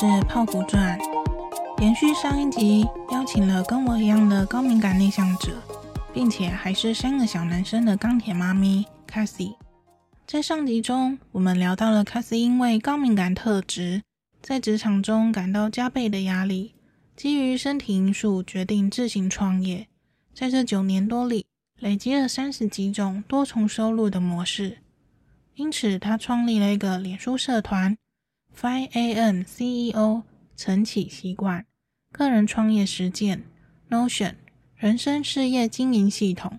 是泡芙传。延续上一集，邀请了跟我一样的高敏感内向者，并且还是三个小男生的钢铁妈咪 Cassie。在上集中，我们聊到了 Cassie 因为高敏感特质，在职场中感到加倍的压力，基于身体因素决定自行创业。在这九年多里，累积了三十几种多重收入的模式。因此，他创立了一个脸书社团 Five A M CEO 晨起习惯个人创业实践 Notion 人生事业经营系统，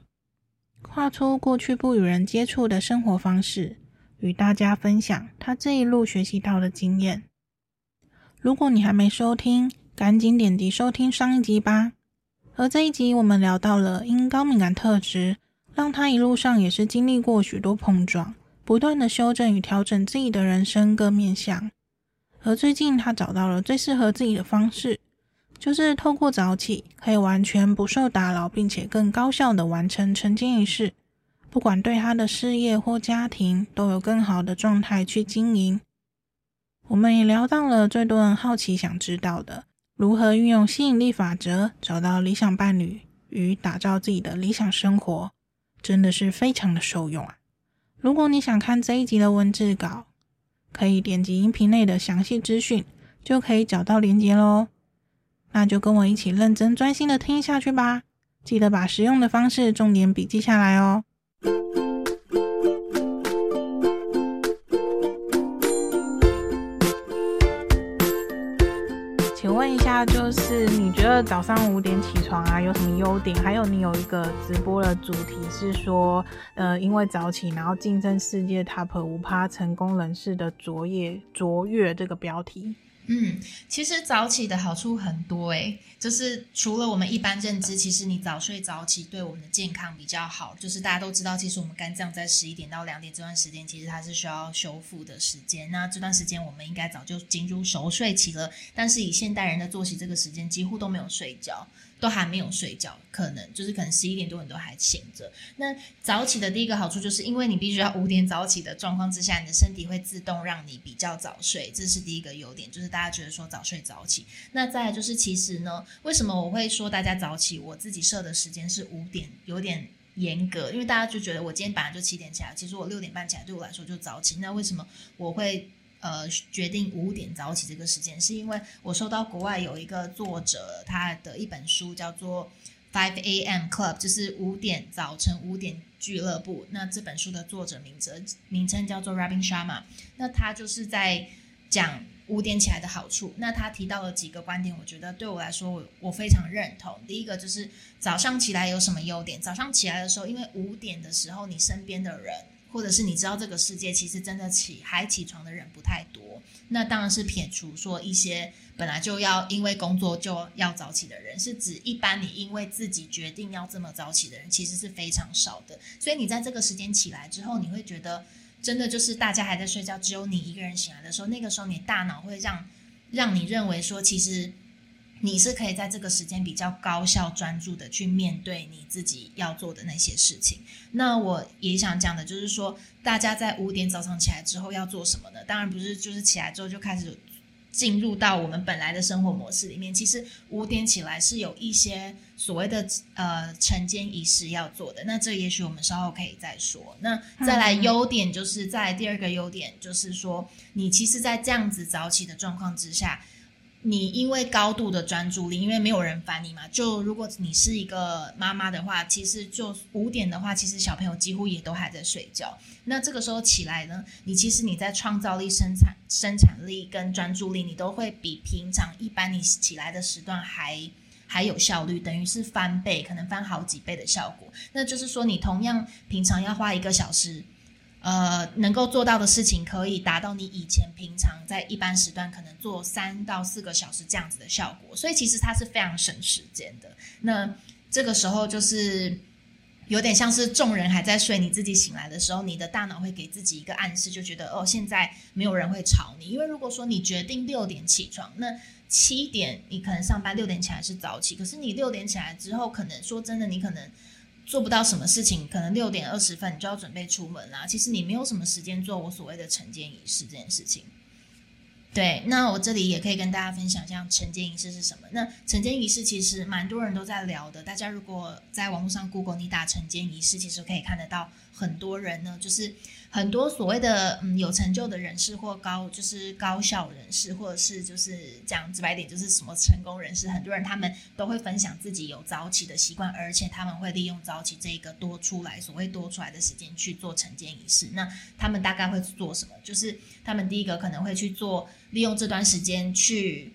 跨出过去不与人接触的生活方式，与大家分享他这一路学习到的经验。如果你还没收听，赶紧点击收听上一集吧。而这一集我们聊到了因高敏感特质，让他一路上也是经历过许多碰撞。不断的修正与调整自己的人生各面向，而最近他找到了最适合自己的方式，就是透过早起，可以完全不受打扰，并且更高效的完成晨间仪式。不管对他的事业或家庭，都有更好的状态去经营。我们也聊到了最多人好奇想知道的，如何运用吸引力法则找到理想伴侣与打造自己的理想生活，真的是非常的受用啊！如果你想看这一集的文字稿，可以点击音频内的详细资讯，就可以找到连接喽。那就跟我一起认真专心的听下去吧，记得把实用的方式重点笔记下来哦。那就是你觉得早上五点起床啊，有什么优点？还有你有一个直播的主题是说，呃，因为早起，然后竞争世界 Top 五趴成功人士的卓越卓越这个标题。嗯，其实早起的好处很多诶，就是除了我们一般认知，其实你早睡早起对我们的健康比较好。就是大家都知道，其实我们肝脏在十一点到两点这段时间，其实它是需要修复的时间。那这段时间我们应该早就进入熟睡期了，但是以现代人的作息，这个时间几乎都没有睡觉。都还没有睡觉，可能就是可能十一点多你都还醒着。那早起的第一个好处就是，因为你必须要五点早起的状况之下，你的身体会自动让你比较早睡，这是第一个优点，就是大家觉得说早睡早起。那再来就是，其实呢，为什么我会说大家早起？我自己设的时间是五点，有点严格，因为大家就觉得我今天本来就七点起来，其实我六点半起来对我来说就早起。那为什么我会？呃，决定五点早起这个时间，是因为我收到国外有一个作者他的一本书叫做《Five A.M. Club》，就是五点早晨五点俱乐部。那这本书的作者名字名称叫做 Robin Sharma。那他就是在讲五点起来的好处。那他提到了几个观点，我觉得对我来说我我非常认同。第一个就是早上起来有什么优点？早上起来的时候，因为五点的时候，你身边的人。或者是你知道这个世界其实真的起还起床的人不太多，那当然是撇除说一些本来就要因为工作就要早起的人，是指一般你因为自己决定要这么早起的人其实是非常少的。所以你在这个时间起来之后，你会觉得真的就是大家还在睡觉，只有你一个人醒来的时候，那个时候你大脑会让让你认为说其实。你是可以在这个时间比较高效专注的去面对你自己要做的那些事情。那我也想讲的就是说，大家在五点早上起来之后要做什么呢？当然不是就是起来之后就开始进入到我们本来的生活模式里面。其实五点起来是有一些所谓的呃晨间仪式要做的。那这也许我们稍后可以再说。那再来优点就是在第二个优点就是说，你其实，在这样子早起的状况之下。你因为高度的专注力，因为没有人烦你嘛。就如果你是一个妈妈的话，其实就五点的话，其实小朋友几乎也都还在睡觉。那这个时候起来呢，你其实你在创造力、生产生产力跟专注力，你都会比平常一般你起来的时段还还有效率，等于是翻倍，可能翻好几倍的效果。那就是说，你同样平常要花一个小时。呃，能够做到的事情，可以达到你以前平常在一般时段可能做三到四个小时这样子的效果，所以其实它是非常省时间的。那这个时候就是有点像是众人还在睡，你自己醒来的时候，你的大脑会给自己一个暗示，就觉得哦，现在没有人会吵你。因为如果说你决定六点起床，那七点你可能上班，六点起来是早起，可是你六点起来之后，可能说真的，你可能。做不到什么事情，可能六点二十分你就要准备出门啦。其实你没有什么时间做我所谓的晨间仪式这件事情。对，那我这里也可以跟大家分享一下晨间仪式是什么。那晨间仪式其实蛮多人都在聊的，大家如果在网络上 Google 你打晨间仪式，其实可以看得到很多人呢，就是很多所谓的嗯有成就的人士或高就是高效人士，或者是就是讲直白点就是什么成功人士，很多人他们都会分享自己有早起的习惯，而且他们会利用早起这一个多出来所谓多出来的时间去做晨间仪式。那他们大概会做什么？就是他们第一个可能会去做。利用这段时间去，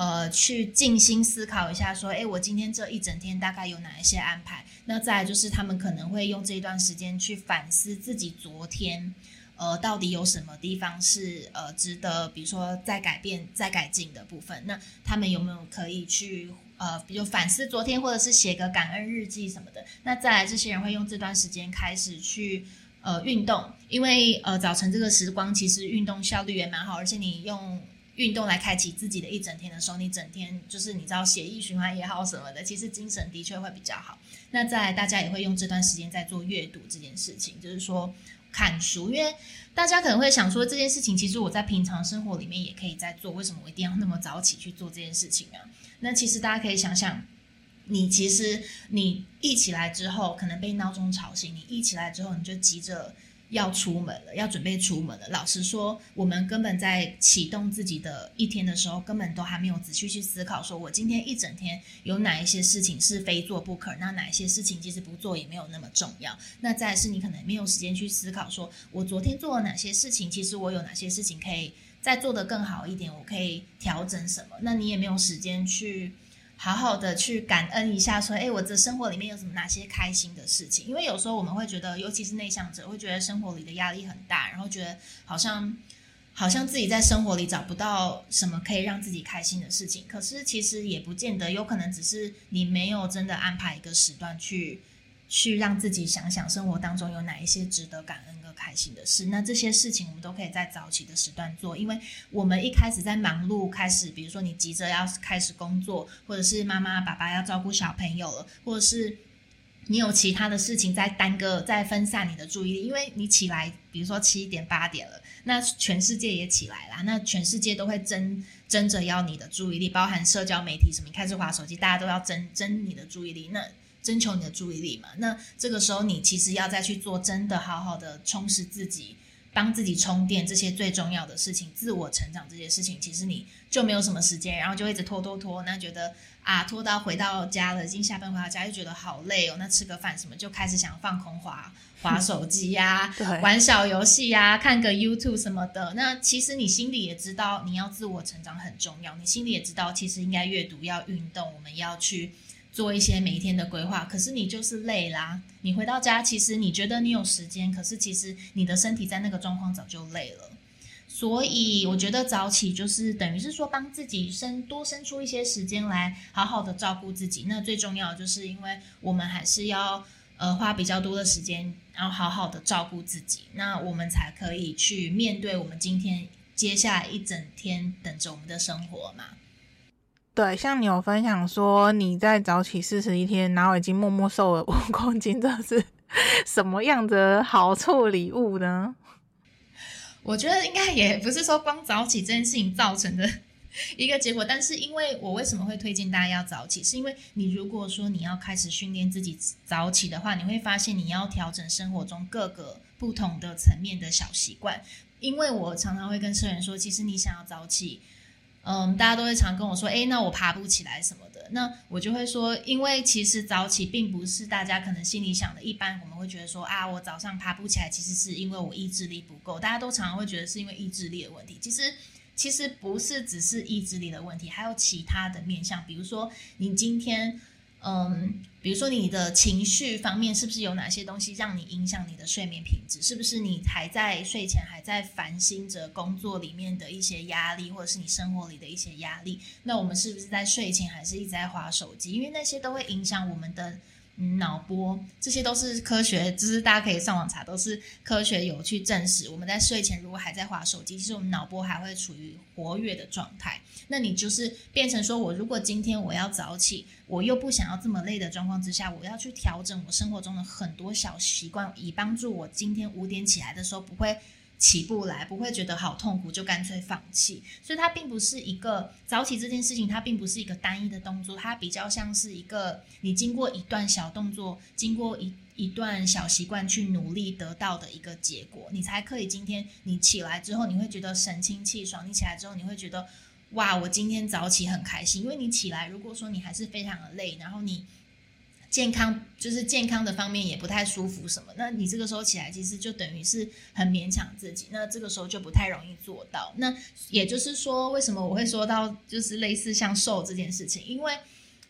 呃，去静心思考一下，说，诶，我今天这一整天大概有哪一些安排？那再来就是他们可能会用这一段时间去反思自己昨天，呃，到底有什么地方是呃值得，比如说再改变、再改进的部分。那他们有没有可以去呃，比如反思昨天，或者是写个感恩日记什么的？那再来，这些人会用这段时间开始去。呃，运动，因为呃早晨这个时光其实运动效率也蛮好，而且你用运动来开启自己的一整天的时候，你整天就是你知道血液循环也好什么的，其实精神的确会比较好。那在，大家也会用这段时间在做阅读这件事情，就是说看书，因为大家可能会想说这件事情，其实我在平常生活里面也可以在做，为什么我一定要那么早起去做这件事情啊？那其实大家可以想想。你其实你一起来之后，可能被闹钟吵醒。你一起来之后，你就急着要出门了，要准备出门了。老实说，我们根本在启动自己的一天的时候，根本都还没有仔细去思考，说我今天一整天有哪一些事情是非做不可，那哪一些事情其实不做也没有那么重要。那再是你可能没有时间去思考，说我昨天做了哪些事情，其实我有哪些事情可以再做得更好一点，我可以调整什么。那你也没有时间去。好好的去感恩一下，说，诶，我的生活里面有什么哪些开心的事情？因为有时候我们会觉得，尤其是内向者，会觉得生活里的压力很大，然后觉得好像好像自己在生活里找不到什么可以让自己开心的事情。可是其实也不见得，有可能只是你没有真的安排一个时段去去让自己想想生活当中有哪一些值得感恩和开心的事，那这些事情我们都可以在早起的时段做，因为我们一开始在忙碌，开始比如说你急着要开始工作，或者是妈妈爸爸要照顾小朋友了，或者是你有其他的事情在耽搁，在分散你的注意力，因为你起来，比如说七点八点了，那全世界也起来了，那全世界都会争争着要你的注意力，包含社交媒体什么，你开始滑手机，大家都要争争你的注意力，那。征求你的注意力嘛？那这个时候你其实要再去做真的好好的充实自己，帮自己充电，这些最重要的事情，自我成长这些事情，其实你就没有什么时间，然后就一直拖拖拖，那觉得啊拖到回到家了，已经下班回到家就觉得好累哦，那吃个饭什么就开始想放空滑滑手机呀、啊，玩小游戏呀，看个 YouTube 什么的。那其实你心里也知道，你要自我成长很重要，你心里也知道，其实应该阅读，要运动，我们要去。做一些每一天的规划，可是你就是累啦。你回到家，其实你觉得你有时间，可是其实你的身体在那个状况早就累了。所以我觉得早起就是等于是说帮自己生多生出一些时间来，好好的照顾自己。那最重要就是因为我们还是要呃花比较多的时间，然后好好的照顾自己，那我们才可以去面对我们今天接下来一整天等着我们的生活嘛。对，像你有分享说你在早起四十一天，然后已经默默瘦了五公斤，这是 什么样的好处礼物呢？我觉得应该也不是说光早起这件事情造成的 一个结果，但是因为我为什么会推荐大家要早起，是因为你如果说你要开始训练自己早起的话，你会发现你要调整生活中各个不同的层面的小习惯。因为我常常会跟社员说，其实你想要早起。嗯，大家都会常跟我说，哎，那我爬不起来什么的。那我就会说，因为其实早起并不是大家可能心里想的。一般我们会觉得说，啊，我早上爬不起来，其实是因为我意志力不够。大家都常常会觉得是因为意志力的问题。其实，其实不是只是意志力的问题，还有其他的面向，比如说你今天。嗯，比如说你的情绪方面是不是有哪些东西让你影响你的睡眠品质？是不是你还在睡前还在烦心着工作里面的一些压力，或者是你生活里的一些压力？那我们是不是在睡前还是一直在划手机？因为那些都会影响我们的。脑波，这些都是科学，就是大家可以上网查，都是科学有去证实。我们在睡前如果还在滑手机，其实我们脑波还会处于活跃的状态。那你就是变成说，我如果今天我要早起，我又不想要这么累的状况之下，我要去调整我生活中的很多小习惯，以帮助我今天五点起来的时候不会起不来，不会觉得好痛苦，就干脆放弃。所以它并不是一个早起这件事情，它并不是一个单一的动作，它比较像是一个你经过一段小动作，经过一一段小习惯去努力得到的一个结果，你才可以今天你起来之后，你会觉得神清气爽。你起来之后，你会觉得哇，我今天早起很开心，因为你起来，如果说你还是非常的累，然后你。健康就是健康的方面也不太舒服什么，那你这个时候起来其实就等于是很勉强自己，那这个时候就不太容易做到。那也就是说，为什么我会说到就是类似像瘦这件事情，因为。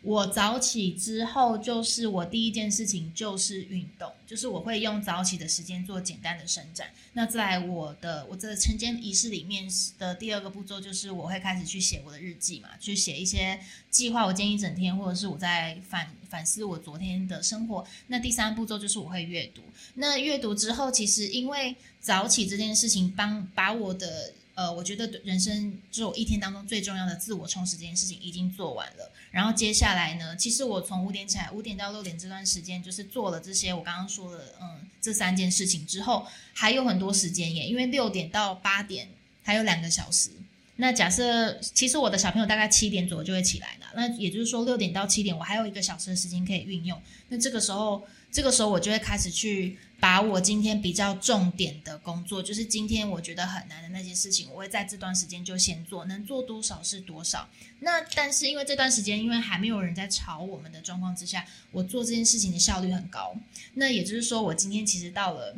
我早起之后，就是我第一件事情就是运动，就是我会用早起的时间做简单的伸展。那在我的我这晨间仪式里面的第二个步骤，就是我会开始去写我的日记嘛，去写一些计划我今天一整天，或者是我在反反思我昨天的生活。那第三步骤就是我会阅读。那阅读之后，其实因为早起这件事情帮把我的。呃，我觉得人生就一天当中最重要的自我充实这件事情已经做完了。然后接下来呢，其实我从五点起来，五点到六点这段时间就是做了这些我刚刚说的，嗯，这三件事情之后，还有很多时间耶，因为六点到八点还有两个小时。那假设其实我的小朋友大概七点左右就会起来了，那也就是说六点到七点我还有一个小时的时间可以运用。那这个时候，这个时候我就会开始去。把我今天比较重点的工作，就是今天我觉得很难的那些事情，我会在这段时间就先做，能做多少是多少。那但是因为这段时间，因为还没有人在吵我们的状况之下，我做这件事情的效率很高。那也就是说，我今天其实到了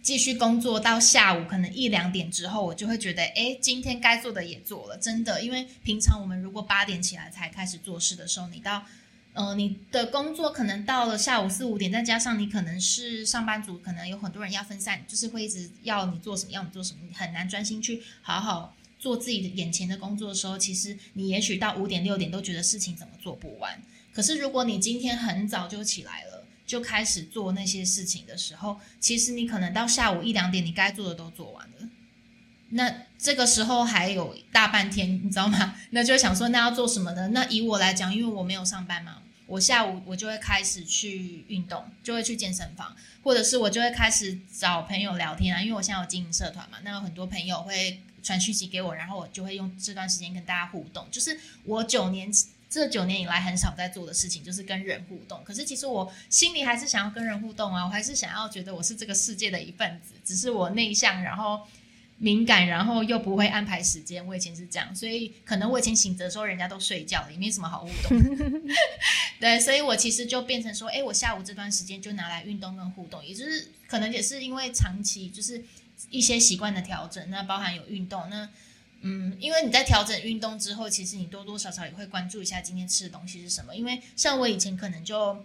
继续工作到下午可能一两点之后，我就会觉得，诶，今天该做的也做了，真的。因为平常我们如果八点起来才开始做事的时候，你到呃，你的工作可能到了下午四五点，再加上你可能是上班族，可能有很多人要分散，就是会一直要你做什么，要你做什么，你很难专心去好好做自己的眼前的工作的时候，其实你也许到五点六点都觉得事情怎么做不完。可是如果你今天很早就起来了，就开始做那些事情的时候，其实你可能到下午一两点，你该做的都做完了。那这个时候还有大半天，你知道吗？那就想说，那要做什么呢？那以我来讲，因为我没有上班嘛。我下午我就会开始去运动，就会去健身房，或者是我就会开始找朋友聊天啊。因为我现在有经营社团嘛，那有很多朋友会传讯息给我，然后我就会用这段时间跟大家互动。就是我九年这九年以来很少在做的事情，就是跟人互动。可是其实我心里还是想要跟人互动啊，我还是想要觉得我是这个世界的一份子，只是我内向，然后。敏感，然后又不会安排时间。我以前是这样，所以可能我以前醒着的时候，人家都睡觉了，也没什么好互动。对，所以我其实就变成说，哎，我下午这段时间就拿来运动跟互动，也就是可能也是因为长期就是一些习惯的调整，那包含有运动。那嗯，因为你在调整运动之后，其实你多多少少也会关注一下今天吃的东西是什么。因为像我以前可能就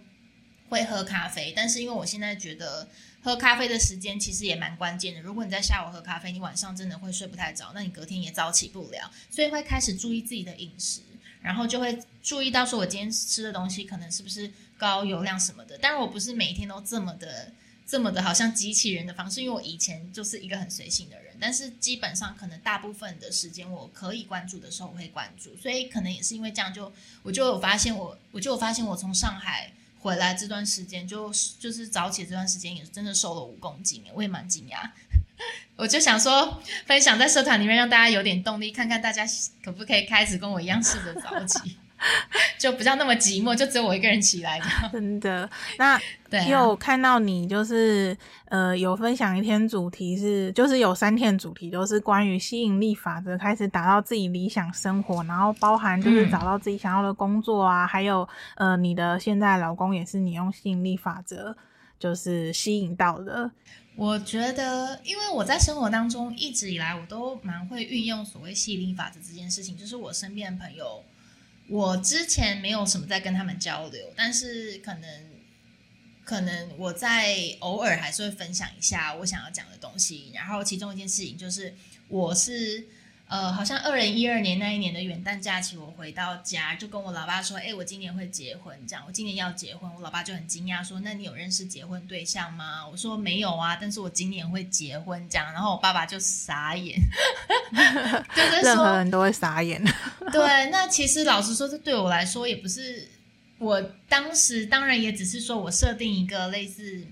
会喝咖啡，但是因为我现在觉得。喝咖啡的时间其实也蛮关键的。如果你在下午喝咖啡，你晚上真的会睡不太着，那你隔天也早起不了。所以会开始注意自己的饮食，然后就会注意到说，我今天吃的东西可能是不是高油量什么的。当然，我不是每一天都这么的、这么的好像机器人的方式，因为我以前就是一个很随性的人。但是基本上，可能大部分的时间我可以关注的时候，我会关注。所以可能也是因为这样就，就我就有发现我，我就有发现我从上海。回来这段时间，就就是早起这段时间，也真的瘦了五公斤，我也蛮惊讶。我就想说，分享在社团里面，让大家有点动力，看看大家可不可以开始跟我一样试着早起。就不像那么寂寞，就只有我一个人起来的。真的，那对，有看到你就是呃，有分享一天主题是，就是有三天主题都是关于吸引力法则，开始打造自己理想生活，然后包含就是找到自己想要的工作啊，嗯、还有呃，你的现在老公也是你用吸引力法则就是吸引到的。我觉得，因为我在生活当中一直以来我都蛮会运用所谓吸引力法则这件事情，就是我身边的朋友。我之前没有什么在跟他们交流，但是可能，可能我在偶尔还是会分享一下我想要讲的东西。然后其中一件事情就是，我是。呃，好像二零一二年那一年的元旦假期，我回到家就跟我老爸说：“哎，我今年会结婚，这样，我今年要结婚。”我老爸就很惊讶说：“那你有认识结婚对象吗？”我说：“没有啊，但是我今年会结婚。”这样，然后我爸爸就傻眼，就是说任何人都会傻眼。对，那其实老实说，这对我来说也不是，我当时当然也只是说我设定一个类似。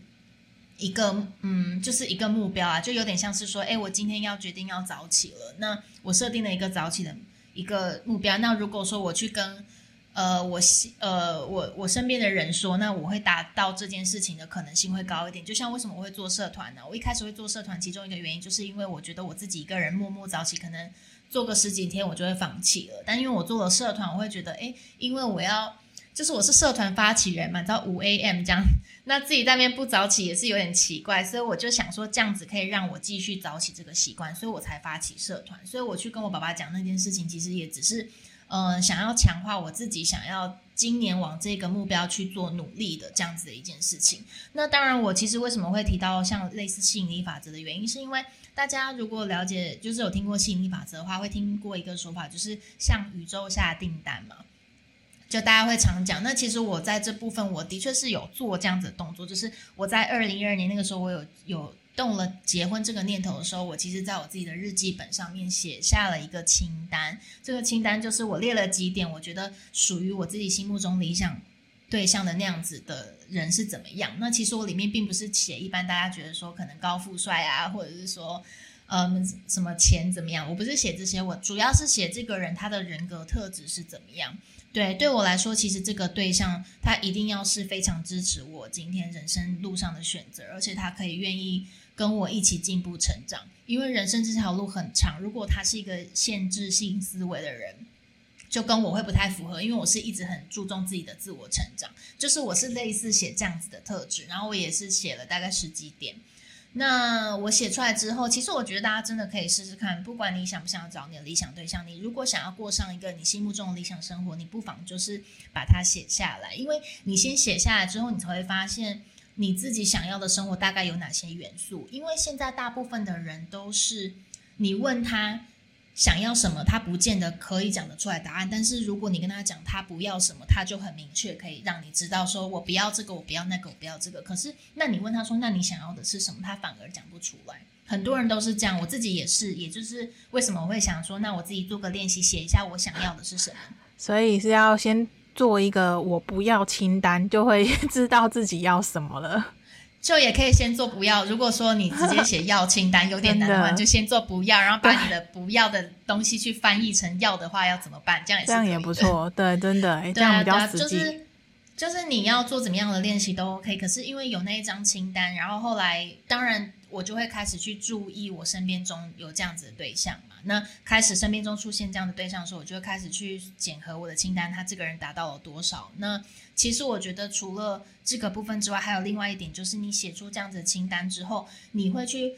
一个嗯，就是一个目标啊，就有点像是说，哎，我今天要决定要早起了，那我设定了一个早起的一个目标。那如果说我去跟呃我呃我我身边的人说，那我会达到这件事情的可能性会高一点。就像为什么我会做社团呢？我一开始会做社团，其中一个原因就是因为我觉得我自己一个人默默早起，可能做个十几天我就会放弃了。但因为我做了社团，我会觉得，哎，因为我要。就是我是社团发起人嘛，到五 AM 这样，那自己在那边不早起也是有点奇怪，所以我就想说这样子可以让我继续早起这个习惯，所以我才发起社团。所以我去跟我爸爸讲那件事情，其实也只是，嗯、呃，想要强化我自己想要今年往这个目标去做努力的这样子的一件事情。那当然，我其实为什么会提到像类似吸引力法则的原因，是因为大家如果了解，就是有听过吸引力法则的话，会听过一个说法，就是向宇宙下订单嘛。就大家会常讲，那其实我在这部分，我的确是有做这样子的动作，就是我在二零一二年那个时候，我有有动了结婚这个念头的时候，我其实在我自己的日记本上面写下了一个清单。这个清单就是我列了几点，我觉得属于我自己心目中理想对象的那样子的人是怎么样。那其实我里面并不是写一般大家觉得说可能高富帅啊，或者是说嗯什么钱怎么样，我不是写这些，我主要是写这个人他的人格特质是怎么样。对，对我来说，其实这个对象他一定要是非常支持我今天人生路上的选择，而且他可以愿意跟我一起进步成长。因为人生这条路很长，如果他是一个限制性思维的人，就跟我会不太符合。因为我是一直很注重自己的自我成长，就是我是类似写这样子的特质，然后我也是写了大概十几点。那我写出来之后，其实我觉得大家真的可以试试看，不管你想不想要找你的理想对象，你如果想要过上一个你心目中的理想生活，你不妨就是把它写下来，因为你先写下来之后，你才会发现你自己想要的生活大概有哪些元素。因为现在大部分的人都是你问他。想要什么，他不见得可以讲得出来答案。但是如果你跟他讲他不要什么，他就很明确，可以让你知道说，我不要这个，我不要那个，我不要这个。可是，那你问他说，那你想要的是什么？他反而讲不出来。很多人都是这样，我自己也是。也就是为什么我会想说，那我自己做个练习，写一下我想要的是什么。所以是要先做一个我不要清单，就会 知道自己要什么了。就也可以先做不要。如果说你直接写要清单有点难的话，就先做不要，然后把你的不要的东西去翻译成要的话要怎么办？这样也是这样也不错。对，真的，这样比较实际。就是就是你要做怎么样的练习都 OK。可是因为有那一张清单，然后后来当然我就会开始去注意我身边中有这样子的对象嘛。那开始身边中出现这样的对象的时候，我就会开始去检核我的清单，他这个人达到了多少？那其实我觉得除了这个部分之外，还有另外一点，就是你写出这样子的清单之后，你会去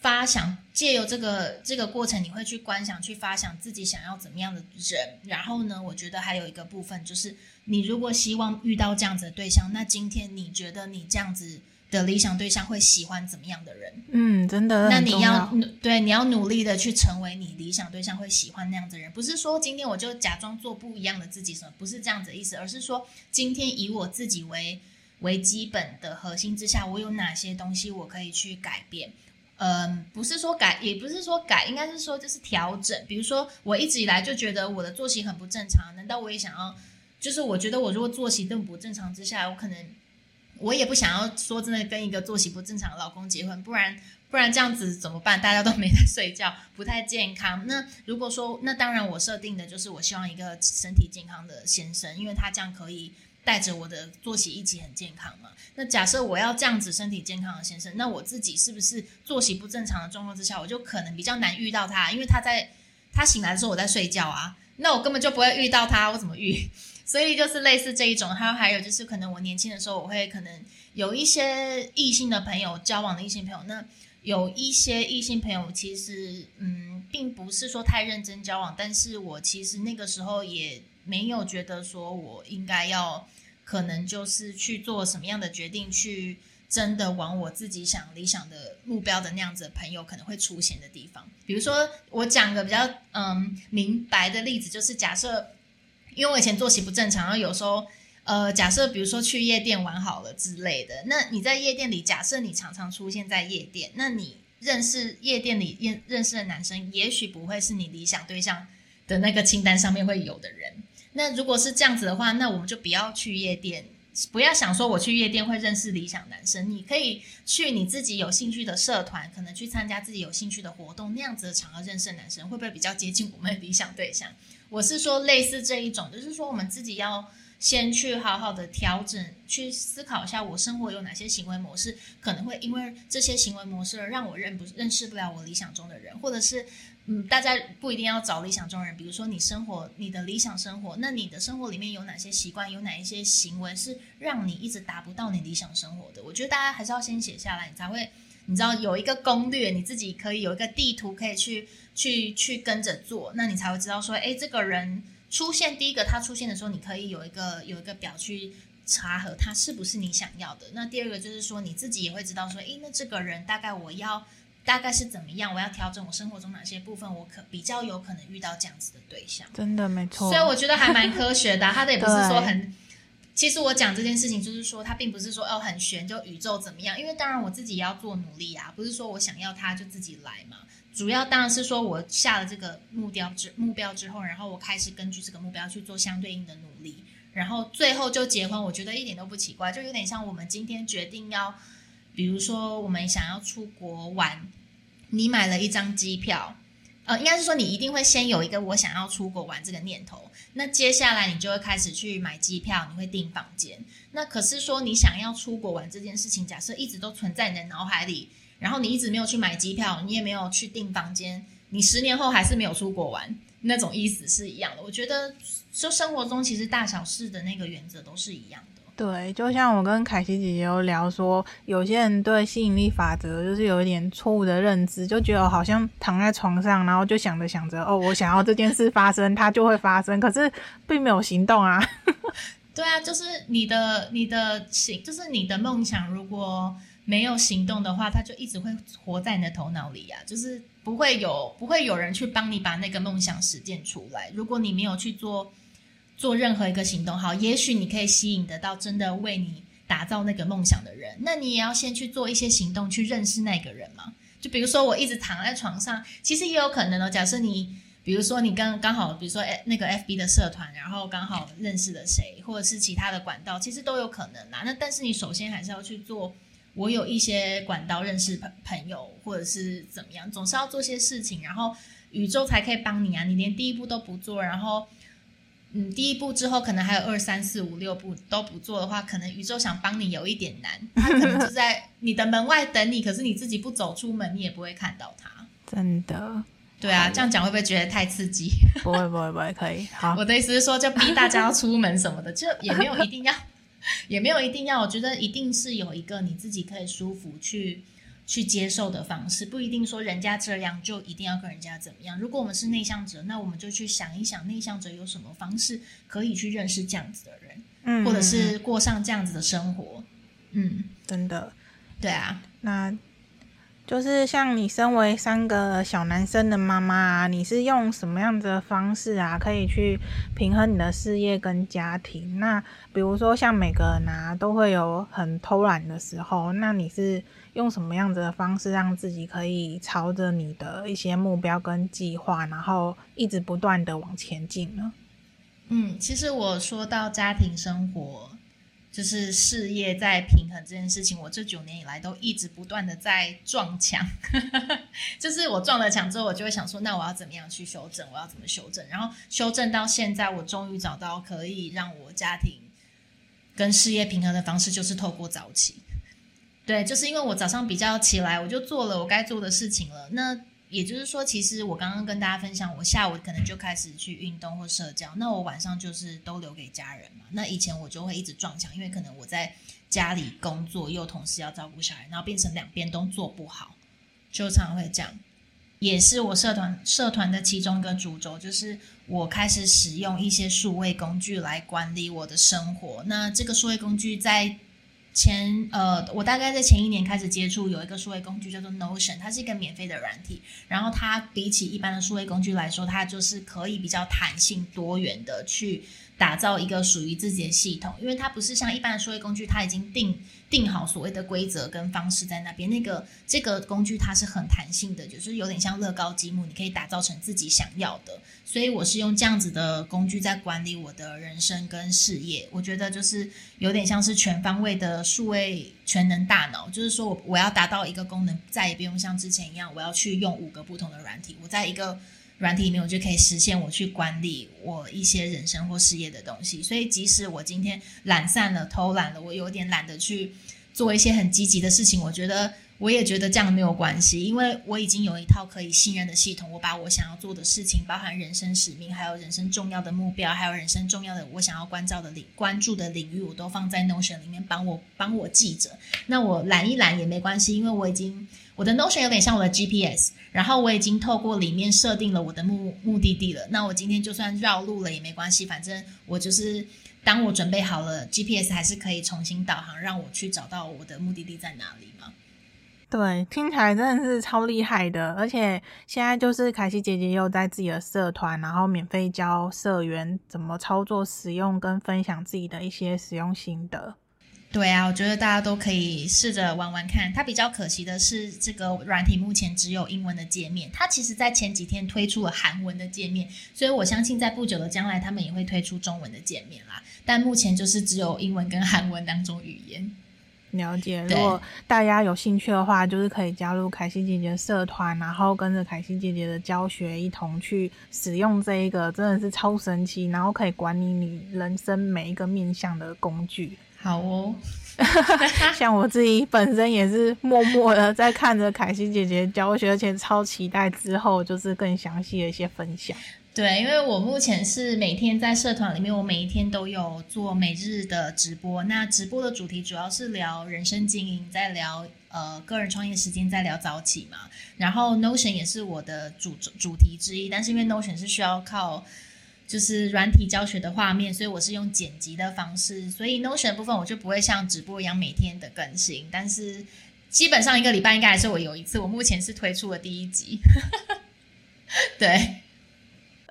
发想，借由这个这个过程，你会去观想，去发想自己想要怎么样的人。然后呢，我觉得还有一个部分就是，你如果希望遇到这样子的对象，那今天你觉得你这样子。的理想对象会喜欢怎么样的人？嗯，真的。那你要对，你要努力的去成为你理想对象会喜欢那样的人，不是说今天我就假装做不一样的自己什么，不是这样子的意思，而是说今天以我自己为为基本的核心之下，我有哪些东西我可以去改变？嗯，不是说改，也不是说改，应该是说就是调整。比如说我一直以来就觉得我的作息很不正常，难道我也想要？就是我觉得我如果作息这么不正常之下，我可能。我也不想要说真的跟一个作息不正常的老公结婚，不然不然这样子怎么办？大家都没在睡觉，不太健康。那如果说，那当然我设定的就是我希望一个身体健康的先生，因为他这样可以带着我的作息一起很健康嘛。那假设我要这样子身体健康的先生，那我自己是不是作息不正常的状况之下，我就可能比较难遇到他，因为他在他醒来的时候我在睡觉啊，那我根本就不会遇到他，我怎么遇？所以就是类似这一种，还有还有就是可能我年轻的时候，我会可能有一些异性的朋友交往的异性朋友，那有一些异性朋友其实嗯，并不是说太认真交往，但是我其实那个时候也没有觉得说我应该要可能就是去做什么样的决定，去真的往我自己想理想的目标的那样子的朋友可能会出现的地方。比如说我讲个比较嗯明白的例子，就是假设。因为我以前作息不正常，然后有时候，呃，假设比如说去夜店玩好了之类的，那你在夜店里，假设你常常出现在夜店，那你认识夜店里认认识的男生，也许不会是你理想对象的那个清单上面会有的人。那如果是这样子的话，那我们就不要去夜店，不要想说我去夜店会认识理想男生，你可以去你自己有兴趣的社团，可能去参加自己有兴趣的活动，那样子的场合认识男生，会不会比较接近我们的理想对象？我是说类似这一种，就是说我们自己要。先去好好的调整，去思考一下我生活有哪些行为模式可能会因为这些行为模式而让我认不认识不了我理想中的人，或者是嗯，大家不一定要找理想中的人，比如说你生活你的理想生活，那你的生活里面有哪些习惯，有哪一些行为是让你一直达不到你理想生活的？我觉得大家还是要先写下来，你才会你知道有一个攻略，你自己可以有一个地图可以去去去跟着做，那你才会知道说，哎，这个人。出现第一个，他出现的时候，你可以有一个有一个表去查核他是不是你想要的。那第二个就是说，你自己也会知道说，诶，那这个人大概我要大概是怎么样，我要调整我生活中哪些部分，我可比较有可能遇到这样子的对象。真的没错，所以我觉得还蛮科学的啊。他的也不是说很，其实我讲这件事情就是说，它并不是说哦很玄，就宇宙怎么样？因为当然我自己要做努力啊，不是说我想要他就自己来嘛。主要当然是说，我下了这个目标之目标之后，然后我开始根据这个目标去做相对应的努力，然后最后就结婚。我觉得一点都不奇怪，就有点像我们今天决定要，比如说我们想要出国玩，你买了一张机票，呃，应该是说你一定会先有一个我想要出国玩这个念头，那接下来你就会开始去买机票，你会订房间。那可是说你想要出国玩这件事情，假设一直都存在你的脑海里。然后你一直没有去买机票，你也没有去订房间，你十年后还是没有出国玩，那种意思是一样的。我觉得，就生活中其实大小事的那个原则都是一样的。对，就像我跟凯西姐姐有聊说，有些人对吸引力法则就是有一点错误的认知，就觉得好像躺在床上，然后就想着想着，哦，我想要这件事发生，它就会发生，可是并没有行动啊。对啊，就是你的你的行，就是你的梦想，如果。没有行动的话，它就一直会活在你的头脑里啊，就是不会有不会有人去帮你把那个梦想实践出来。如果你没有去做做任何一个行动，好，也许你可以吸引得到真的为你打造那个梦想的人。那你也要先去做一些行动去认识那个人嘛。就比如说，我一直躺在床上，其实也有可能哦。假设你，比如说你刚刚好，比如说诶那个 FB 的社团，然后刚好认识了谁，或者是其他的管道，其实都有可能啦。那但是你首先还是要去做。我有一些管道认识朋朋友，或者是怎么样，总是要做些事情，然后宇宙才可以帮你啊！你连第一步都不做，然后嗯，第一步之后可能还有二三四五六步都不做的话，可能宇宙想帮你有一点难，他可能就在你的门外等你，可是你自己不走出门，你也不会看到他。真的？对啊，这样讲会不会觉得太刺激？不会，不会，不会，可以。好，我的意思是说，就逼大家要出门什么的，就也没有一定要。也没有一定要，我觉得一定是有一个你自己可以舒服去去接受的方式，不一定说人家这样就一定要跟人家怎么样。如果我们是内向者，那我们就去想一想，内向者有什么方式可以去认识这样子的人，嗯，或者是过上这样子的生活。嗯，真的，对啊，那。就是像你身为三个小男生的妈妈啊，你是用什么样子的方式啊，可以去平衡你的事业跟家庭？那比如说像每个人啊，都会有很偷懒的时候，那你是用什么样子的方式让自己可以朝着你的一些目标跟计划，然后一直不断的往前进呢？嗯，其实我说到家庭生活。就是事业在平衡这件事情，我这九年以来都一直不断的在撞墙。就是我撞了墙之后，我就会想说，那我要怎么样去修正？我要怎么修正？然后修正到现在，我终于找到可以让我家庭跟事业平衡的方式，就是透过早起。对，就是因为我早上比较起来，我就做了我该做的事情了。那也就是说，其实我刚刚跟大家分享，我下午可能就开始去运动或社交，那我晚上就是都留给家人嘛。那以前我就会一直撞墙，因为可能我在家里工作，又同时要照顾小孩，然后变成两边都做不好，就常常会这样。也是我社团社团的其中一个主轴，就是我开始使用一些数位工具来管理我的生活。那这个数位工具在前呃，我大概在前一年开始接触有一个数位工具叫做 Notion，它是一个免费的软体。然后它比起一般的数位工具来说，它就是可以比较弹性多元的去打造一个属于自己的系统，因为它不是像一般的数位工具，它已经定定好所谓的规则跟方式在那边。那个这个工具它是很弹性的，就是有点像乐高积木，你可以打造成自己想要的。所以我是用这样子的工具在管理我的人生跟事业。我觉得就是有点像是全方位的数位全能大脑，就是说我我要达到一个功能，再也不用像之前一样，我要去用五个不同的软体，我在一个。软体里面，我就可以实现我去管理我一些人生或事业的东西。所以，即使我今天懒散了、偷懒了，我有点懒得去做一些很积极的事情，我觉得我也觉得这样没有关系，因为我已经有一套可以信任的系统。我把我想要做的事情，包含人生使命，还有人生重要的目标，还有人生重要的我想要关照的领关注的领域，我都放在 Notion 里面帮我帮我记着。那我懒一懒也没关系，因为我已经。我的 Notion 有点像我的 GPS，然后我已经透过里面设定了我的目目的地了。那我今天就算绕路了也没关系，反正我就是当我准备好了，GPS 还是可以重新导航，让我去找到我的目的地在哪里嘛。对，听起来真的是超厉害的，而且现在就是凯西姐姐又在自己的社团，然后免费教社员怎么操作、使用跟分享自己的一些使用心得。对啊，我觉得大家都可以试着玩玩看。它比较可惜的是，这个软体目前只有英文的界面。它其实在前几天推出了韩文的界面，所以我相信在不久的将来，他们也会推出中文的界面啦。但目前就是只有英文跟韩文两种语言。了解。如果大家有兴趣的话，就是可以加入凯西姐姐的社团，然后跟着凯西姐姐的教学，一同去使用这一个真的是超神奇，然后可以管理你人生每一个面向的工具。好哦，像我自己本身也是默默的在看着凯西姐姐教学，而且超期待之后就是更详细的一些分享。对，因为我目前是每天在社团里面，我每一天都有做每日的直播。那直播的主题主要是聊人生经营，在聊呃个人创业时间，在聊早起嘛。然后 Notion 也是我的主主题之一，但是因为 Notion 是需要靠。就是软体教学的画面，所以我是用剪辑的方式，所以 Notion 部分我就不会像直播一样每天的更新，但是基本上一个礼拜应该还是我有一次。我目前是推出了第一集，对，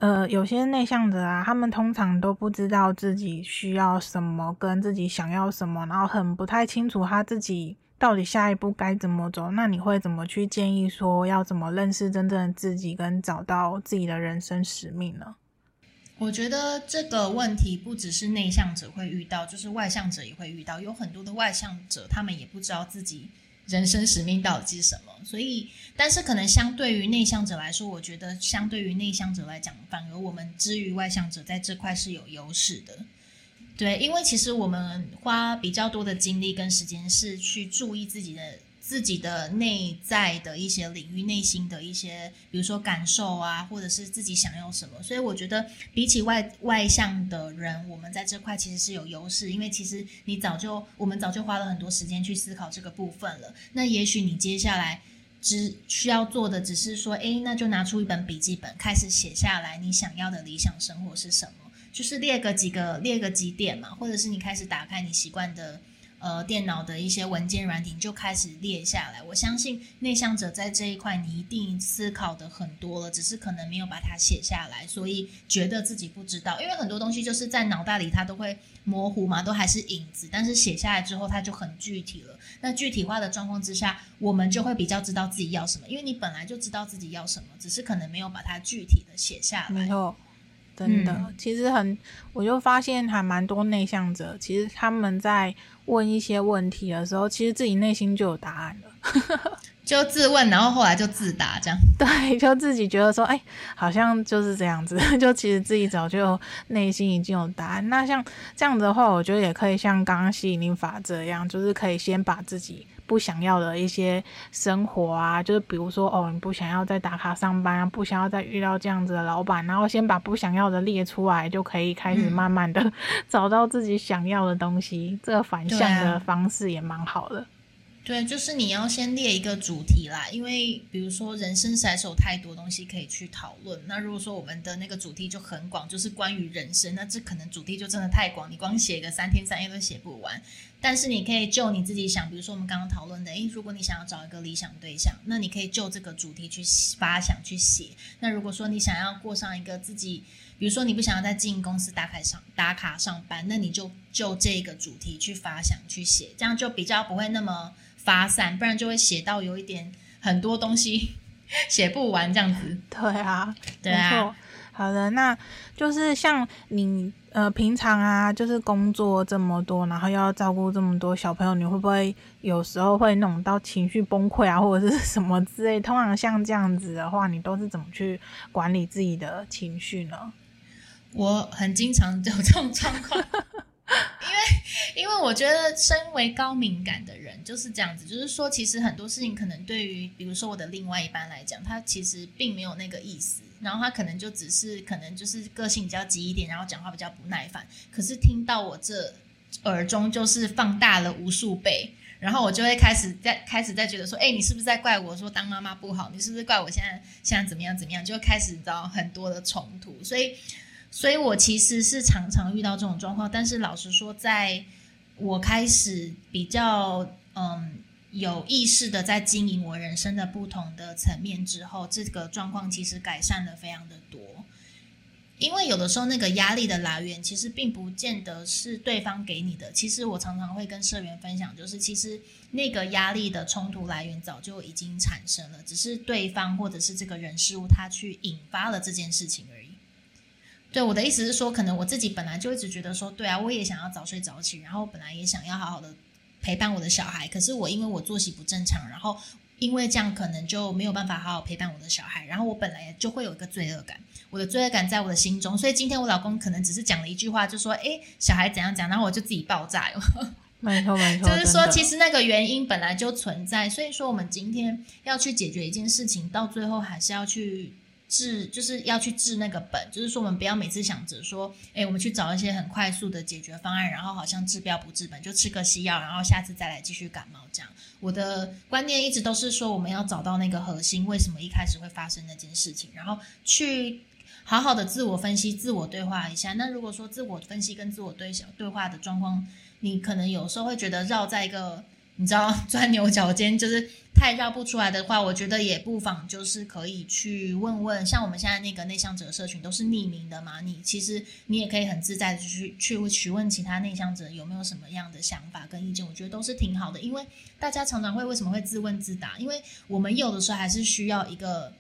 呃，有些内向者啊，他们通常都不知道自己需要什么，跟自己想要什么，然后很不太清楚他自己到底下一步该怎么走。那你会怎么去建议说要怎么认识真正的自己，跟找到自己的人生使命呢？我觉得这个问题不只是内向者会遇到，就是外向者也会遇到。有很多的外向者，他们也不知道自己人生使命到底是什么。所以，但是可能相对于内向者来说，我觉得相对于内向者来讲，反而我们之于外向者在这块是有优势的。对，因为其实我们花比较多的精力跟时间是去注意自己的。自己的内在的一些领域，内心的一些，比如说感受啊，或者是自己想要什么。所以我觉得，比起外外向的人，我们在这块其实是有优势，因为其实你早就，我们早就花了很多时间去思考这个部分了。那也许你接下来只需要做的，只是说，诶，那就拿出一本笔记本，开始写下来你想要的理想生活是什么，就是列个几个，列个几点嘛，或者是你开始打开你习惯的。呃，电脑的一些文件软体就开始列下来。我相信内向者在这一块，你一定思考的很多了，只是可能没有把它写下来，所以觉得自己不知道。因为很多东西就是在脑袋里，它都会模糊嘛，都还是影子。但是写下来之后，它就很具体了。那具体化的状况之下，我们就会比较知道自己要什么。因为你本来就知道自己要什么，只是可能没有把它具体的写下来。真的，嗯、其实很，我就发现还蛮多内向者，其实他们在问一些问题的时候，其实自己内心就有答案了，就自问，然后后来就自答，这样。对，就自己觉得说，哎，好像就是这样子，就其实自己早就内心已经有答案。那像这样子的话，我觉得也可以像刚刚吸引力法则一样，就是可以先把自己。不想要的一些生活啊，就是比如说哦，你不想要再打卡上班啊，不想要再遇到这样子的老板，然后先把不想要的列出来，就可以开始慢慢的 找到自己想要的东西。嗯、这个反向的方式也蛮好的。对，就是你要先列一个主题啦，因为比如说人生实在是有太多东西可以去讨论。那如果说我们的那个主题就很广，就是关于人生，那这可能主题就真的太广，你光写个三天三夜都写不完。但是你可以就你自己想，比如说我们刚刚讨论的，诶，如果你想要找一个理想对象，那你可以就这个主题去发想去写。那如果说你想要过上一个自己。比如说你不想要在经营公司打卡上打卡上班，那你就就这个主题去发想去写，这样就比较不会那么发散，不然就会写到有一点很多东西 写不完这样子。对啊，对啊。好的，那就是像你呃平常啊，就是工作这么多，然后又要照顾这么多小朋友，你会不会有时候会弄到情绪崩溃啊，或者是什么之类？通常像这样子的话，你都是怎么去管理自己的情绪呢？我很经常有这种状况。因为，因为我觉得身为高敏感的人就是这样子，就是说，其实很多事情可能对于，比如说我的另外一半来讲，他其实并没有那个意思，然后他可能就只是可能就是个性比较急一点，然后讲话比较不耐烦，可是听到我这耳中就是放大了无数倍，然后我就会开始在开始在觉得说，哎，你是不是在怪我说当妈妈不好？你是不是怪我现在现在怎么样怎么样？就会开始找很多的冲突，所以。所以我其实是常常遇到这种状况，但是老实说，在我开始比较嗯有意识的在经营我人生的不同的层面之后，这个状况其实改善了非常的多。因为有的时候那个压力的来源其实并不见得是对方给你的，其实我常常会跟社员分享，就是其实那个压力的冲突来源早就已经产生了，只是对方或者是这个人事物他去引发了这件事情而已。对，我的意思是说，可能我自己本来就一直觉得说，对啊，我也想要早睡早起，然后本来也想要好好的陪伴我的小孩，可是我因为我作息不正常，然后因为这样可能就没有办法好好陪伴我的小孩，然后我本来就会有一个罪恶感，我的罪恶感在我的心中，所以今天我老公可能只是讲了一句话，就说，诶，小孩怎样讲，然后我就自己爆炸了。没错没错，就是说，其实那个原因本来就存在，所以说我们今天要去解决一件事情，到最后还是要去。治就是要去治那个本，就是说我们不要每次想着说，诶，我们去找一些很快速的解决方案，然后好像治标不治本，就吃个西药，然后下次再来继续感冒这样。我的观念一直都是说，我们要找到那个核心，为什么一开始会发生那件事情，然后去好好的自我分析、自我对话一下。那如果说自我分析跟自我对对话的状况，你可能有时候会觉得绕在一个。你知道钻牛角尖，就是太绕不出来的话，我觉得也不妨就是可以去问问，像我们现在那个内向者社群都是匿名的嘛，你其实你也可以很自在的去去询问其他内向者有没有什么样的想法跟意见，我觉得都是挺好的，因为大家常常会为什么会自问自答，因为我们有的时候还是需要一个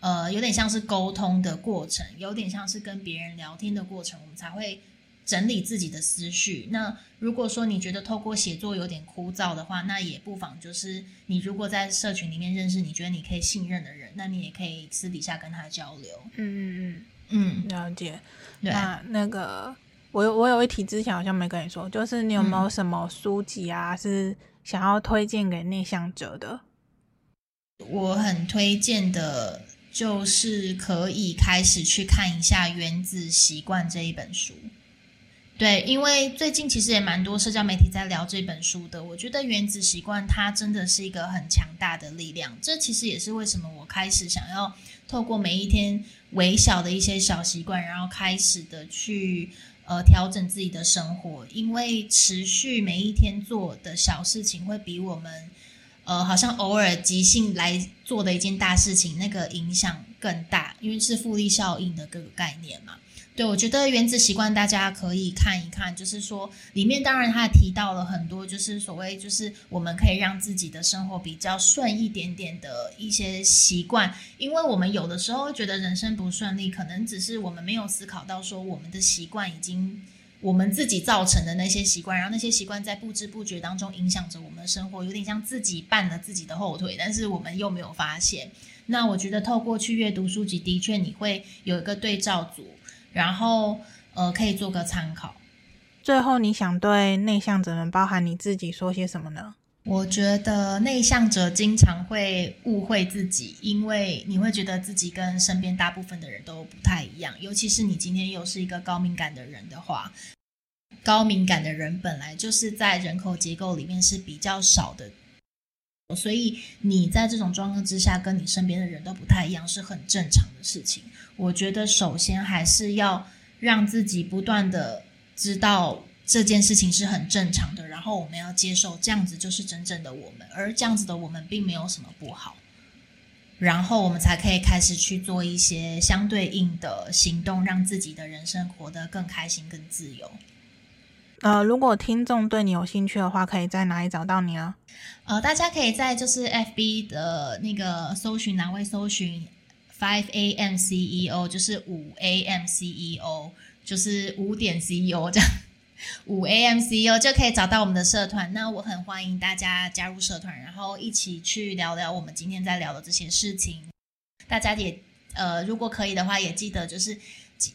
呃有点像是沟通的过程，有点像是跟别人聊天的过程，我们才会。整理自己的思绪。那如果说你觉得透过写作有点枯燥的话，那也不妨就是你如果在社群里面认识你觉得你可以信任的人，那你也可以私底下跟他交流。嗯嗯嗯嗯，了解。那那个我有我有一题之前好像没跟你说，就是你有没有什么书籍啊，是想要推荐给内向者的？我很推荐的就是可以开始去看一下《原子习惯》这一本书。对，因为最近其实也蛮多社交媒体在聊这本书的。我觉得《原子习惯》它真的是一个很强大的力量。这其实也是为什么我开始想要透过每一天微小的一些小习惯，然后开始的去呃调整自己的生活。因为持续每一天做的小事情，会比我们呃好像偶尔即兴来做的一件大事情那个影响更大，因为是复利效应的各个概念嘛。对，我觉得原子习惯大家可以看一看，就是说里面当然他提到了很多，就是所谓就是我们可以让自己的生活比较顺一点点的一些习惯，因为我们有的时候觉得人生不顺利，可能只是我们没有思考到说我们的习惯已经我们自己造成的那些习惯，然后那些习惯在不知不觉当中影响着我们的生活，有点像自己绊了自己的后腿，但是我们又没有发现。那我觉得透过去阅读书籍，的确你会有一个对照组。然后，呃，可以做个参考。最后，你想对内向者们，包含你自己，说些什么呢？我觉得内向者经常会误会自己，因为你会觉得自己跟身边大部分的人都不太一样。尤其是你今天又是一个高敏感的人的话，高敏感的人本来就是在人口结构里面是比较少的，所以你在这种状况之下，跟你身边的人都不太一样，是很正常的事情。我觉得首先还是要让自己不断的知道这件事情是很正常的，然后我们要接受这样子就是真正的我们，而这样子的我们并没有什么不好。然后我们才可以开始去做一些相对应的行动，让自己的人生活得更开心、更自由。呃，如果听众对你有兴趣的话，可以在哪里找到你啊？呃，大家可以在就是 FB 的那个搜寻栏位搜寻 Five AM CEO，就是五 AM CEO，就是五点 CEO 这样。五 AM CEO 就可以找到我们的社团，那我很欢迎大家加入社团，然后一起去聊聊我们今天在聊的这些事情。大家也呃，如果可以的话，也记得就是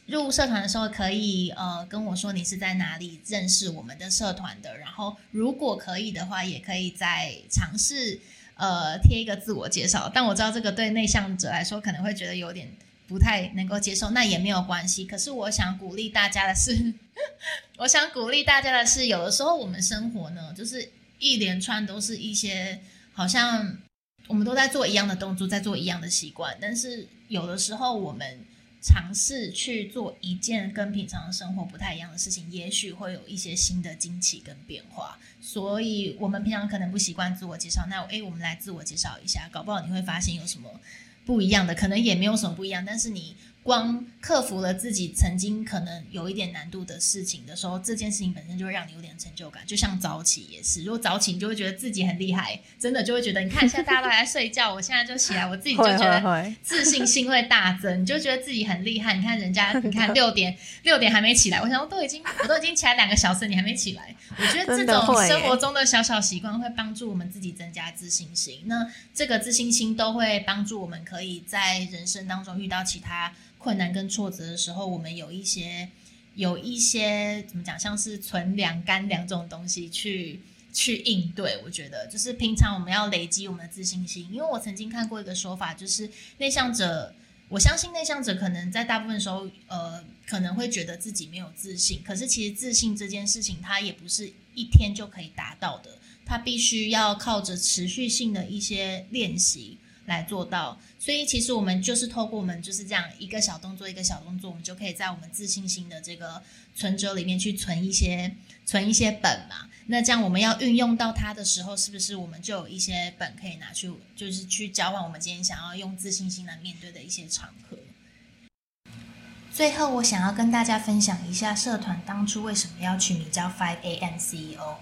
入社团的时候可以呃跟我说你是在哪里认识我们的社团的，然后如果可以的话，也可以再尝试呃贴一个自我介绍。但我知道这个对内向者来说可能会觉得有点。不太能够接受，那也没有关系。可是我想鼓励大家的是，我想鼓励大家的是，有的时候我们生活呢，就是一连串都是一些好像我们都在做一样的动作，在做一样的习惯。但是有的时候，我们尝试去做一件跟平常生活不太一样的事情，也许会有一些新的惊奇跟变化。所以，我们平常可能不习惯自我介绍，那诶，我们来自我介绍一下，搞不好你会发现有什么。不一样的，可能也没有什么不一样，但是你光克服了自己曾经可能有一点难度的事情的时候，这件事情本身就会让你有点成就感。就像早起也是，如果早起你就会觉得自己很厉害，真的就会觉得，你看现在大家都还在睡觉，我现在就起来，我自己就觉得 自信心会大增，你就觉得自己很厉害。你看人家，你看六点 六点还没起来，我想我都已经我都已经起来两个小时，你还没起来。我觉得这种生活中的小小习惯会帮助我们自己增加自信心。那这个自信心都会帮助我们可以在人生当中遇到其他。困难跟挫折的时候，我们有一些有一些怎么讲，像是存粮、干粮这种东西去去应对。我觉得就是平常我们要累积我们的自信心，因为我曾经看过一个说法，就是内向者，我相信内向者可能在大部分时候，呃，可能会觉得自己没有自信。可是其实自信这件事情，它也不是一天就可以达到的，它必须要靠着持续性的一些练习。来做到，所以其实我们就是透过我们就是这样一个小动作一个小动作，我们就可以在我们自信心的这个存折里面去存一些存一些本嘛。那这样我们要运用到它的时候，是不是我们就有一些本可以拿去，就是去交换我们今天想要用自信心来面对的一些场合。最后，我想要跟大家分享一下社团当初为什么要取名叫 Five AM CEO。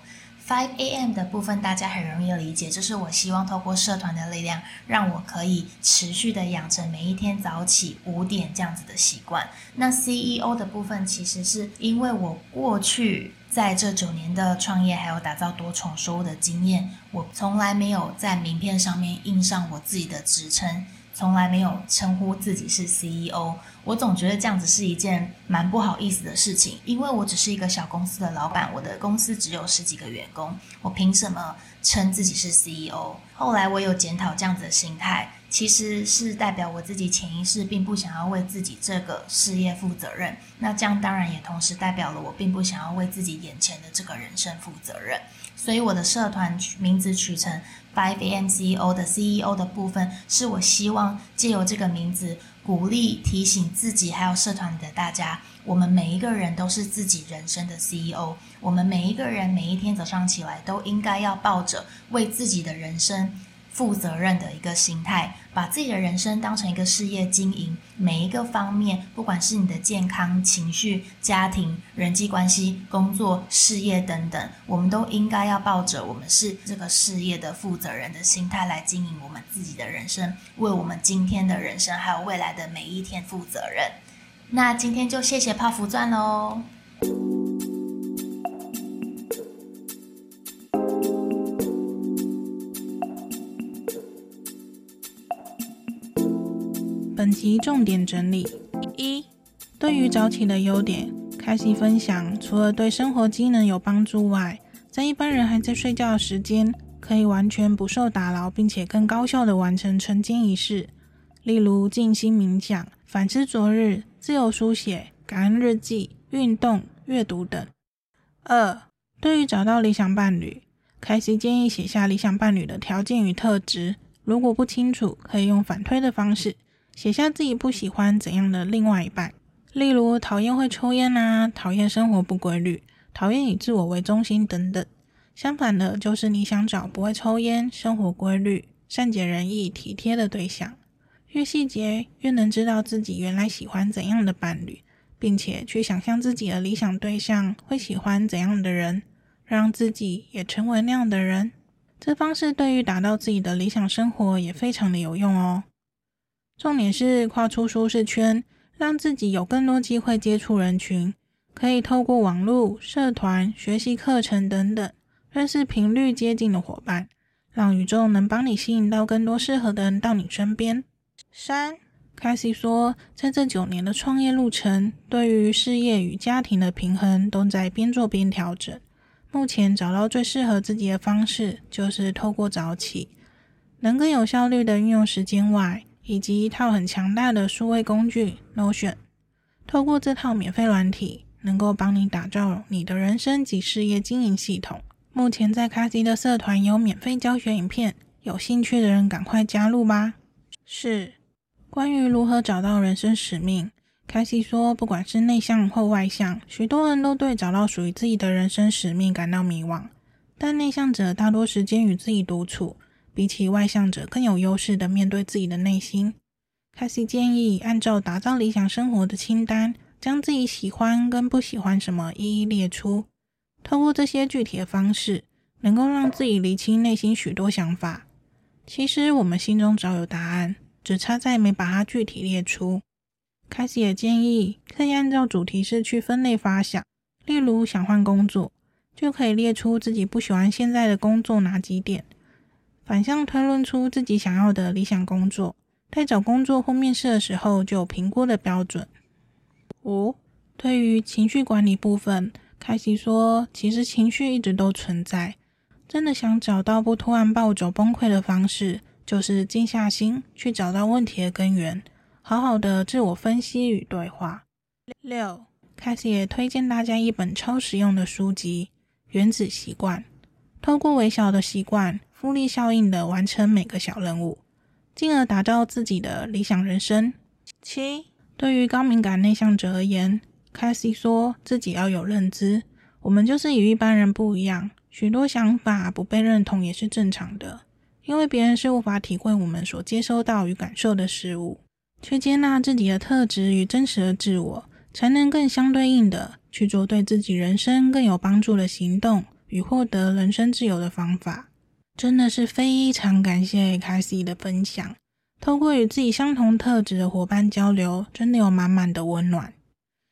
Five A.M. 的部分大家很容易理解，就是我希望透过社团的力量，让我可以持续的养成每一天早起五点这样子的习惯。那 C.E.O. 的部分其实是因为我过去在这九年的创业还有打造多重收入的经验，我从来没有在名片上面印上我自己的职称。从来没有称呼自己是 CEO，我总觉得这样子是一件蛮不好意思的事情，因为我只是一个小公司的老板，我的公司只有十几个员工，我凭什么称自己是 CEO？后来我有检讨这样子的心态，其实是代表我自己潜意识并不想要为自己这个事业负责任，那这样当然也同时代表了我并不想要为自己眼前的这个人生负责任，所以我的社团名字取成。Five AM CEO 的 CEO 的部分，是我希望借由这个名字，鼓励提醒自己，还有社团里的大家，我们每一个人都是自己人生的 CEO。我们每一个人每一天早上起来，都应该要抱着为自己的人生。负责任的一个心态，把自己的人生当成一个事业经营，每一个方面，不管是你的健康、情绪、家庭、人际关系、工作、事业等等，我们都应该要抱着我们是这个事业的负责人的心态来经营我们自己的人生，为我们今天的人生还有未来的每一天负责任。那今天就谢谢泡芙钻喽。本集重点整理：一、对于早起的优点，开始分享。除了对生活机能有帮助外，在一般人还在睡觉的时间，可以完全不受打扰，并且更高效地完成晨间仪式，例如静心冥想、反思昨日、自由书写、感恩日记、运动、阅读等。二、对于找到理想伴侣，开始建议写下理想伴侣的条件与特质。如果不清楚，可以用反推的方式。写下自己不喜欢怎样的另外一半，例如讨厌会抽烟啊，讨厌生活不规律，讨厌以自我为中心等等。相反的，就是你想找不会抽烟、生活规律、善解人意、体贴的对象。越细节越能知道自己原来喜欢怎样的伴侣，并且去想象自己的理想对象会喜欢怎样的人，让自己也成为那样的人。这方式对于达到自己的理想生活也非常的有用哦。重点是跨出舒适圈，让自己有更多机会接触人群，可以透过网络、社团、学习课程等等，认识频率接近的伙伴，让宇宙能帮你吸引到更多适合的人到你身边。三，凯西说，在这九年的创业路程，对于事业与家庭的平衡都在边做边调整。目前找到最适合自己的方式，就是透过早起，能更有效率的运用时间外，以及一套很强大的数位工具 Notion。透过这套免费软体，能够帮你打造你的人生及事业经营系统。目前在凯西的社团有免费教学影片，有兴趣的人赶快加入吧。是。关于如何找到人生使命，凯西说，不管是内向或外向，许多人都对找到属于自己的人生使命感到迷惘。但内向者大多时间与自己独处，比起外向者更有优势的面对自己的内心。凯西建议按照打造理想生活的清单，将自己喜欢跟不喜欢什么一一列出。透过这些具体的方式，能够让自己厘清内心许多想法。其实我们心中早有答案。只差在没把它具体列出。凯西也建议可以按照主题式去分类发想，例如想换工作，就可以列出自己不喜欢现在的工作哪几点，反向推论出自己想要的理想工作，在找工作或面试的时候就有评估的标准。五，对于情绪管理部分，凯西说，其实情绪一直都存在，真的想找到不突然暴走崩溃的方式。就是静下心去找到问题的根源，好好的自我分析与对话。六，凯西也推荐大家一本超实用的书籍《原子习惯》，透过微小的习惯，复利效应的完成每个小任务，进而打造自己的理想人生。七，对于高敏感内向者而言，，Casey 说自己要有认知，我们就是与一般人不一样，许多想法不被认同也是正常的。因为别人是无法体会我们所接收到与感受的事物，去接纳自己的特质与真实的自我，才能更相对应的去做对自己人生更有帮助的行动与获得人生自由的方法。真的是非常感谢凯西的分享，透过与自己相同特质的伙伴交流，真的有满满的温暖。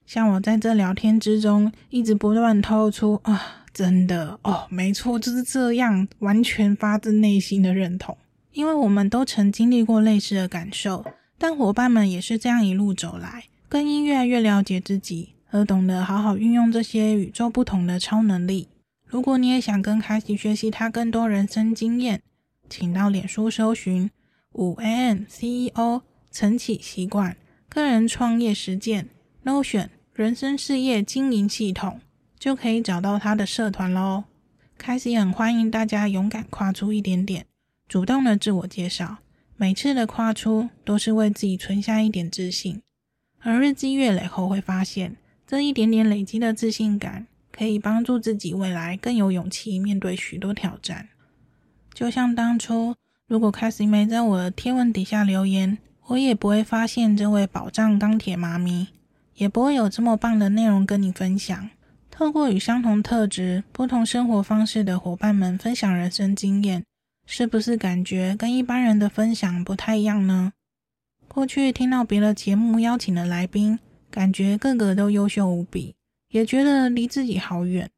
像我在这聊天之中，一直不断透出啊。真的哦，没错，就是这样，完全发自内心的认同。因为我们都曾经历过类似的感受，但伙伴们也是这样一路走来，更因越来越了解自己，而懂得好好运用这些与众不同的超能力。如果你也想跟凯西学习他更多人生经验，请到脸书搜寻五 AM CEO 晨起习惯个人创业实践 Notion 人生事业经营系统。就可以找到他的社团喽。凯西很欢迎大家勇敢跨出一点点，主动的自我介绍。每次的跨出都是为自己存下一点自信，而日积月累后会发现，这一点点累积的自信感，可以帮助自己未来更有勇气面对许多挑战。就像当初，如果凯西没在我的贴文底下留言，我也不会发现这位宝藏钢铁妈咪，也不会有这么棒的内容跟你分享。透过与相同特质、不同生活方式的伙伴们分享人生经验，是不是感觉跟一般人的分享不太一样呢？过去听到别的节目邀请的来宾，感觉个个都优秀无比，也觉得离自己好远。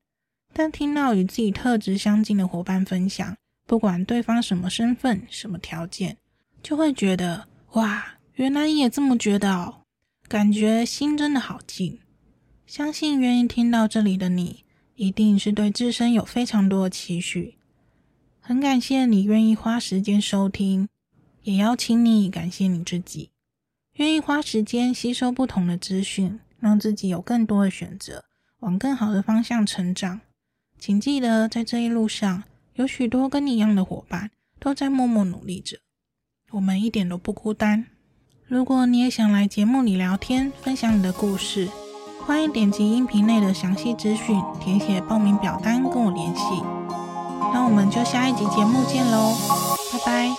但听到与自己特质相近的伙伴分享，不管对方什么身份、什么条件，就会觉得哇，原来你也这么觉得哦，感觉心真的好近。相信愿意听到这里的你，一定是对自身有非常多的期许。很感谢你愿意花时间收听，也邀请你感谢你自己，愿意花时间吸收不同的资讯，让自己有更多的选择，往更好的方向成长。请记得，在这一路上，有许多跟你一样的伙伴都在默默努力着，我们一点都不孤单。如果你也想来节目里聊天，分享你的故事。欢迎点击音频内的详细资讯，填写报名表单跟我联系。那我们就下一集节目见喽，拜拜。